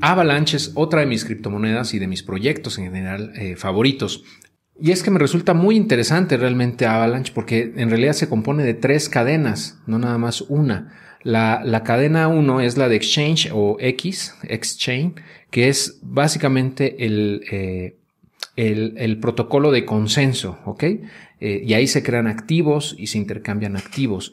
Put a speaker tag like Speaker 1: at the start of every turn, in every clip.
Speaker 1: Avalanche es otra de mis criptomonedas y de mis proyectos en general eh, favoritos. Y es que me resulta muy interesante realmente Avalanche porque en realidad se compone de tres cadenas, no nada más una. La, cadena 1 es la de Exchange o X, Exchange, que es básicamente el, eh, el, protocolo de consenso, ¿ok? Eh, y ahí se crean activos y se intercambian activos.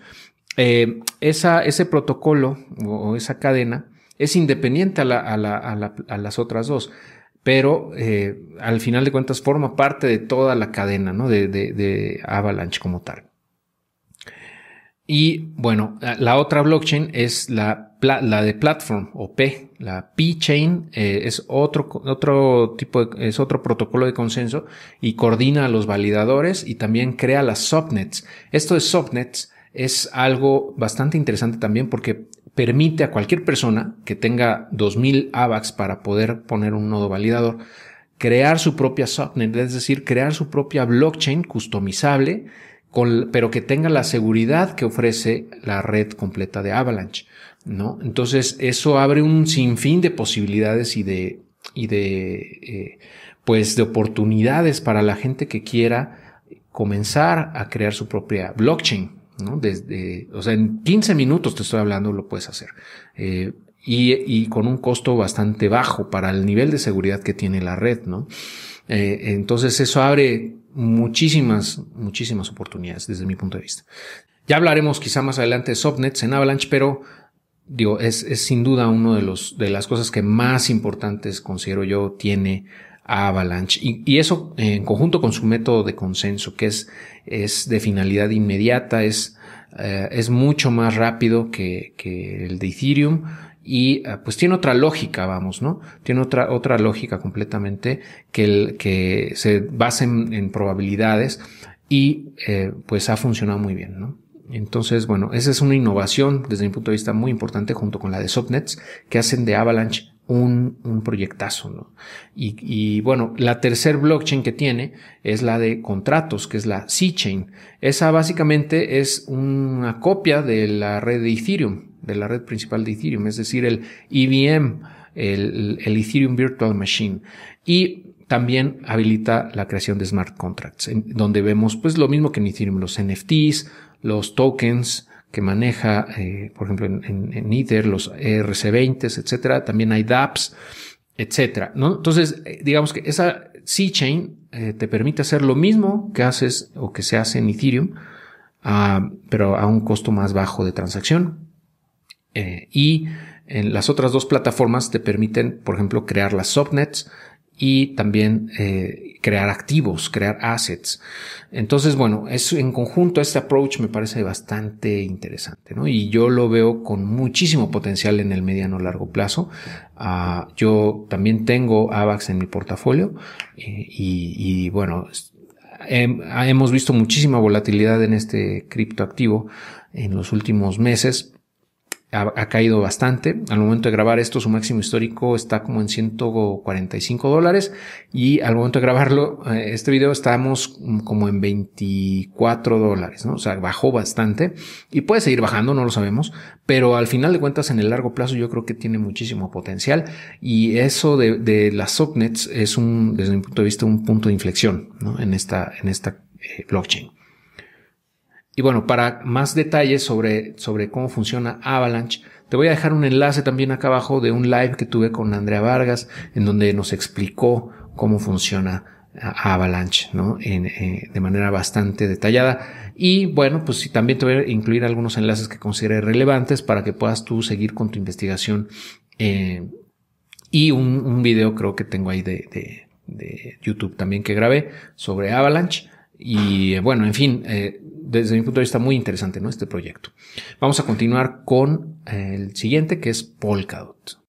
Speaker 1: Esa, ese protocolo o, esa cadena es independiente a, las otras dos, pero al final de cuentas forma parte de toda la cadena. De, Avalanche como tal. Y bueno, la otra blockchain es la, la de platform o P, la P-chain eh, es otro, otro tipo de, es otro protocolo de consenso y coordina a los validadores y también crea las subnets. Esto de subnets es algo bastante interesante también porque permite a cualquier persona que tenga 2000 AVAX para poder poner un nodo validador crear su propia subnet, es decir, crear su propia blockchain customizable pero que tenga la seguridad que ofrece la red completa de Avalanche, ¿no? Entonces, eso abre un sinfín de posibilidades y de, y de, eh, pues, de oportunidades para la gente que quiera comenzar a crear su propia blockchain, ¿no? Desde, o sea, en 15 minutos te estoy hablando, lo puedes hacer. Eh, y, y, con un costo bastante bajo para el nivel de seguridad que tiene la red, ¿no? Eh, entonces eso abre muchísimas, muchísimas oportunidades desde mi punto de vista. Ya hablaremos quizá más adelante de subnets en Avalanche, pero digo, es, es sin duda uno de los, de las cosas que más importantes considero yo tiene Avalanche. Y, y, eso en conjunto con su método de consenso, que es, es de finalidad inmediata, es, eh, es mucho más rápido que, que el de Ethereum y eh, pues tiene otra lógica, vamos, ¿no? Tiene otra, otra lógica completamente que, el, que se basa en, probabilidades y eh, pues ha funcionado muy bien, ¿no? Entonces, bueno, esa es una innovación desde mi punto de vista muy importante junto con la de Subnets que hacen de Avalanche un, un proyectazo, ¿no? Y, y, bueno, la tercer blockchain que tiene es la de contratos, que es la C-Chain. Esa básicamente es una copia de la red de Ethereum de la red principal de Ethereum, es decir, el EVM, el, Ethereum Virtual Machine. Y también habilita la creación de smart contracts, donde vemos pues lo mismo que en Ethereum, los NFTs, los tokens que maneja, eh, por ejemplo, en, Ether, los ERC20, etcétera. También hay dApps, etcétera. ¿no? Entonces, eh, digamos que esa C-Chain eh, te permite hacer lo mismo que haces o que se hace en Ethereum, ah, pero a un costo más bajo de transacción. Y en las otras dos plataformas te permiten, por ejemplo, crear las subnets y también eh, crear activos, crear assets. Entonces, bueno, es en conjunto este approach me parece bastante interesante, ¿no? Y yo lo veo con muchísimo potencial en el mediano largo plazo. Ah, yo también tengo AVAX en mi portafolio eh, y, bueno, hemos visto muchísima volatilidad en este criptoactivo en los últimos meses ha, caído bastante. Al momento de grabar esto, su máximo histórico está como en 145 dólares y al momento de grabarlo, eh, este video estamos como en 24 dólares, ¿no? O sea, bajó bastante y puede seguir bajando, no lo sabemos, pero al final de cuentas, en el largo plazo, yo creo que tiene muchísimo potencial y eso de, las subnets es un, desde mi punto de vista, un punto de inflexión, ¿no? En esta, en esta eh, blockchain. Y bueno, para más detalles sobre, sobre cómo funciona Avalanche, te voy a dejar un enlace también acá abajo de un live que tuve con Andrea Vargas, en donde nos explicó cómo funciona Avalanche, ¿no? Eh, de manera bastante detallada. Y bueno, pues también te voy a incluir algunos enlaces que considere relevantes para que puedas tú seguir con tu investigación. Eh, y un, un, video creo que tengo ahí de, de, de, YouTube también que grabé sobre Avalanche. Y bueno, en fin, eh, desde mi punto de vista muy interesante, ¿no? Este proyecto. Vamos a continuar con el siguiente que es Polkadot.